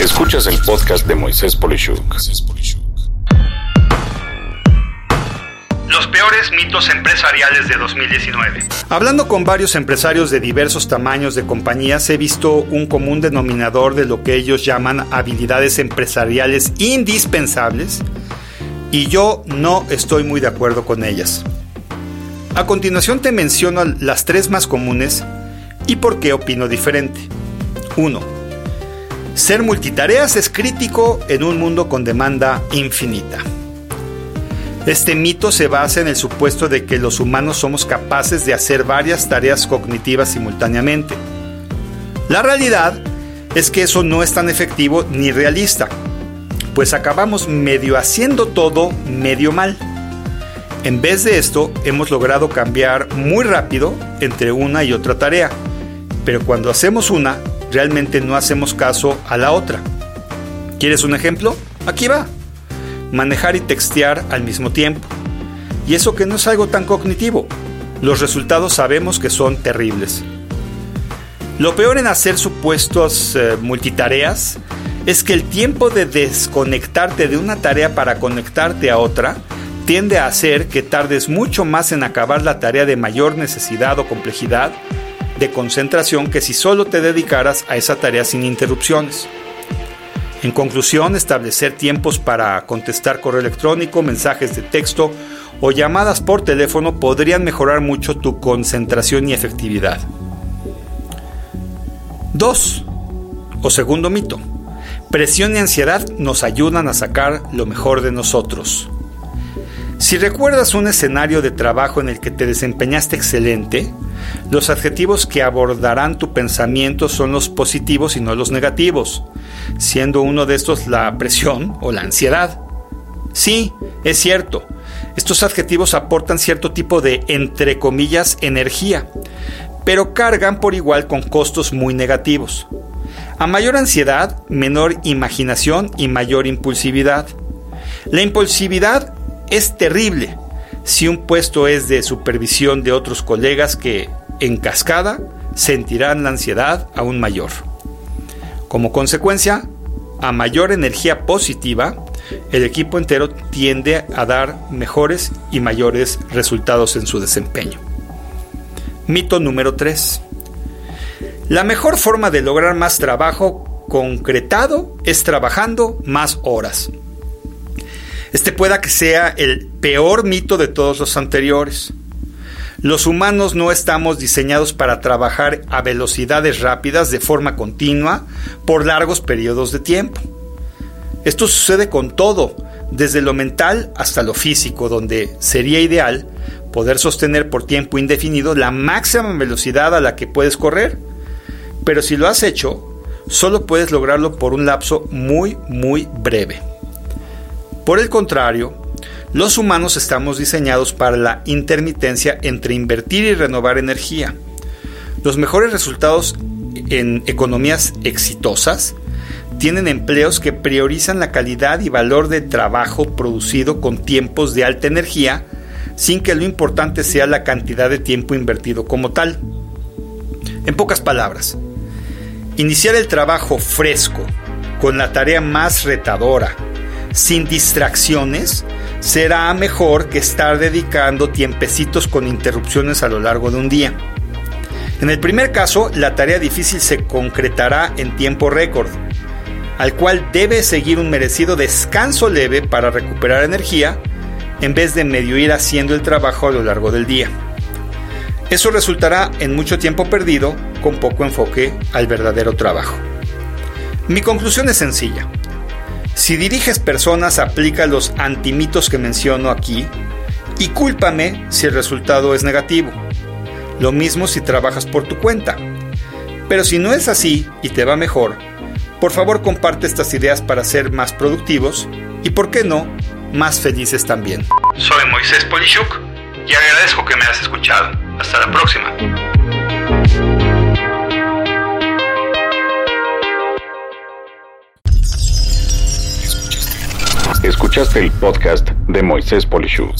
Escuchas el podcast de Moisés Polishuk. Los peores mitos empresariales de 2019. Hablando con varios empresarios de diversos tamaños de compañías, he visto un común denominador de lo que ellos llaman habilidades empresariales indispensables y yo no estoy muy de acuerdo con ellas. A continuación te menciono las tres más comunes y por qué opino diferente. 1 ser multitareas es crítico en un mundo con demanda infinita. Este mito se basa en el supuesto de que los humanos somos capaces de hacer varias tareas cognitivas simultáneamente. La realidad es que eso no es tan efectivo ni realista, pues acabamos medio haciendo todo medio mal. En vez de esto, hemos logrado cambiar muy rápido entre una y otra tarea, pero cuando hacemos una, realmente no hacemos caso a la otra. ¿Quieres un ejemplo? Aquí va. Manejar y textear al mismo tiempo. Y eso que no es algo tan cognitivo. Los resultados sabemos que son terribles. Lo peor en hacer supuestos eh, multitareas es que el tiempo de desconectarte de una tarea para conectarte a otra tiende a hacer que tardes mucho más en acabar la tarea de mayor necesidad o complejidad de concentración que si solo te dedicaras a esa tarea sin interrupciones. En conclusión, establecer tiempos para contestar correo electrónico, mensajes de texto o llamadas por teléfono podrían mejorar mucho tu concentración y efectividad. 2. O segundo mito. Presión y ansiedad nos ayudan a sacar lo mejor de nosotros. Si recuerdas un escenario de trabajo en el que te desempeñaste excelente, los adjetivos que abordarán tu pensamiento son los positivos y no los negativos, siendo uno de estos la presión o la ansiedad. Sí, es cierto, estos adjetivos aportan cierto tipo de, entre comillas, energía, pero cargan por igual con costos muy negativos. A mayor ansiedad, menor imaginación y mayor impulsividad. La impulsividad es terrible si un puesto es de supervisión de otros colegas que, en cascada, sentirán la ansiedad aún mayor. Como consecuencia, a mayor energía positiva, el equipo entero tiende a dar mejores y mayores resultados en su desempeño. Mito número 3. La mejor forma de lograr más trabajo concretado es trabajando más horas. Este pueda que sea el peor mito de todos los anteriores. Los humanos no estamos diseñados para trabajar a velocidades rápidas de forma continua por largos periodos de tiempo. Esto sucede con todo, desde lo mental hasta lo físico, donde sería ideal poder sostener por tiempo indefinido la máxima velocidad a la que puedes correr. Pero si lo has hecho, solo puedes lograrlo por un lapso muy, muy breve. Por el contrario, los humanos estamos diseñados para la intermitencia entre invertir y renovar energía. Los mejores resultados en economías exitosas tienen empleos que priorizan la calidad y valor de trabajo producido con tiempos de alta energía sin que lo importante sea la cantidad de tiempo invertido como tal. En pocas palabras, iniciar el trabajo fresco, con la tarea más retadora, sin distracciones, será mejor que estar dedicando tiempecitos con interrupciones a lo largo de un día. En el primer caso, la tarea difícil se concretará en tiempo récord, al cual debe seguir un merecido descanso leve para recuperar energía, en vez de medio ir haciendo el trabajo a lo largo del día. Eso resultará en mucho tiempo perdido con poco enfoque al verdadero trabajo. Mi conclusión es sencilla. Si diriges personas, aplica los antimitos que menciono aquí y cúlpame si el resultado es negativo. Lo mismo si trabajas por tu cuenta. Pero si no es así y te va mejor, por favor comparte estas ideas para ser más productivos y, por qué no, más felices también. Soy Moisés Polishuk y agradezco que me hayas escuchado. Hasta la próxima. Escuchaste el podcast de Moisés Polishuk.